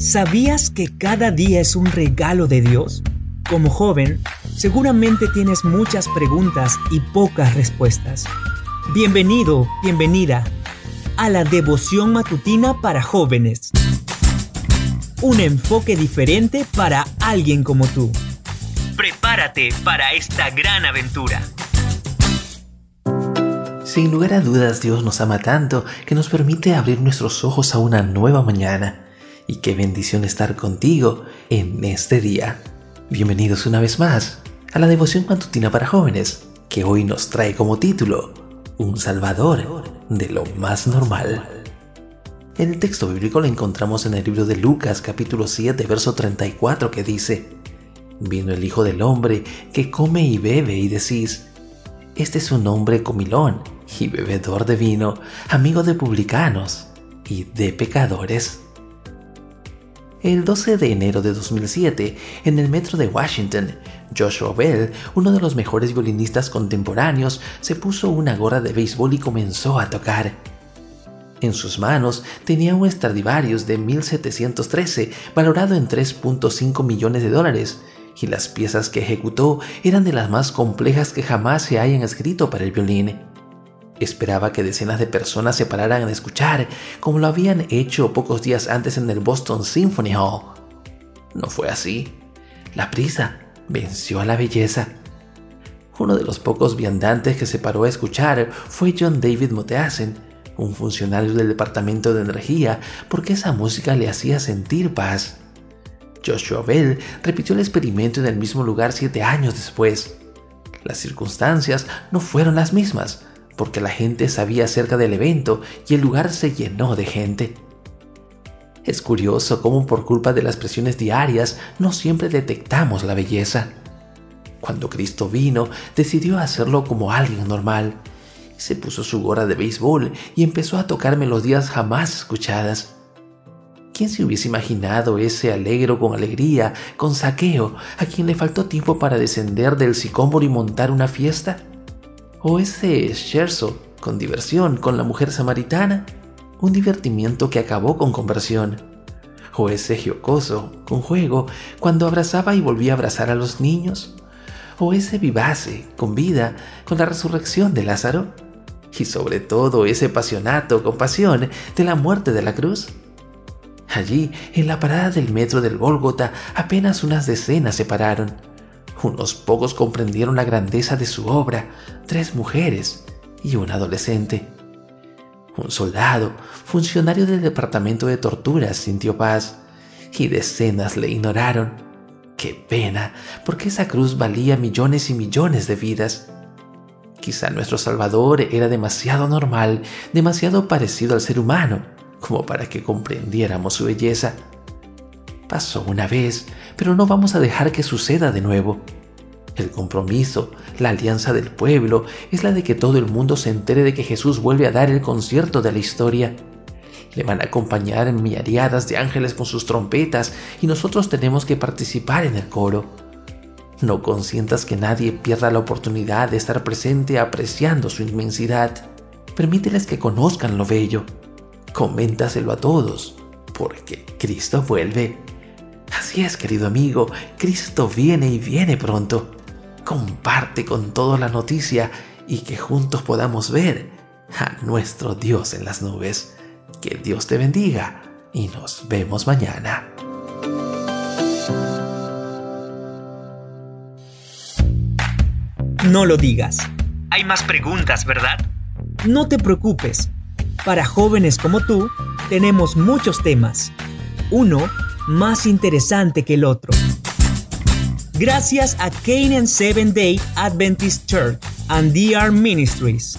¿Sabías que cada día es un regalo de Dios? Como joven, seguramente tienes muchas preguntas y pocas respuestas. Bienvenido, bienvenida a la devoción matutina para jóvenes. Un enfoque diferente para alguien como tú. Prepárate para esta gran aventura. Sin lugar a dudas, Dios nos ama tanto que nos permite abrir nuestros ojos a una nueva mañana y qué bendición estar contigo en este día. Bienvenidos una vez más a la devoción matutina para jóvenes, que hoy nos trae como título Un Salvador de lo más normal. El texto bíblico lo encontramos en el libro de Lucas capítulo 7 verso 34 que dice, Vino el Hijo del Hombre que come y bebe y decís, Este es un hombre comilón y bebedor de vino, amigo de publicanos y de pecadores. El 12 de enero de 2007, en el metro de Washington, Joshua Bell, uno de los mejores violinistas contemporáneos, se puso una gorra de béisbol y comenzó a tocar. En sus manos tenía un Stradivarius de 1713 valorado en 3.5 millones de dólares, y las piezas que ejecutó eran de las más complejas que jamás se hayan escrito para el violín. Esperaba que decenas de personas se pararan a escuchar, como lo habían hecho pocos días antes en el Boston Symphony Hall. No fue así. La prisa venció a la belleza. Uno de los pocos viandantes que se paró a escuchar fue John David Moteasen, un funcionario del Departamento de Energía, porque esa música le hacía sentir paz. Joshua Bell repitió el experimento en el mismo lugar siete años después. Las circunstancias no fueron las mismas, porque la gente sabía acerca del evento y el lugar se llenó de gente. Es curioso cómo por culpa de las presiones diarias no siempre detectamos la belleza. Cuando Cristo vino, decidió hacerlo como alguien normal. Se puso su gorra de béisbol y empezó a tocar melodías jamás escuchadas. ¿Quién se hubiese imaginado ese alegro con alegría, con saqueo, a quien le faltó tiempo para descender del sicómoro y montar una fiesta? O ese scherzo con diversión con la mujer samaritana, un divertimiento que acabó con conversión, o ese giocoso con juego cuando abrazaba y volvía a abrazar a los niños, o ese vivace con vida con la resurrección de Lázaro, y sobre todo ese pasionato con pasión de la muerte de la cruz. Allí, en la parada del metro del Gólgota, apenas unas decenas se pararon unos pocos comprendieron la grandeza de su obra, tres mujeres y un adolescente. Un soldado, funcionario del departamento de torturas, sintió paz y decenas le ignoraron. Qué pena, porque esa cruz valía millones y millones de vidas. Quizá nuestro Salvador era demasiado normal, demasiado parecido al ser humano, como para que comprendiéramos su belleza. Pasó una vez, pero no vamos a dejar que suceda de nuevo. El compromiso, la alianza del pueblo, es la de que todo el mundo se entere de que Jesús vuelve a dar el concierto de la historia. Le van a acompañar en miariadas de ángeles con sus trompetas y nosotros tenemos que participar en el coro. No consientas que nadie pierda la oportunidad de estar presente apreciando su inmensidad. Permíteles que conozcan lo bello. Coméntaselo a todos, porque Cristo vuelve. Así es, querido amigo, Cristo viene y viene pronto. Comparte con todos la noticia y que juntos podamos ver a nuestro Dios en las nubes. Que Dios te bendiga y nos vemos mañana. No lo digas. Hay más preguntas, ¿verdad? No te preocupes. Para jóvenes como tú, tenemos muchos temas. Uno más interesante que el otro. Gracias a Canaan Seven Day Adventist Church and DR Ministries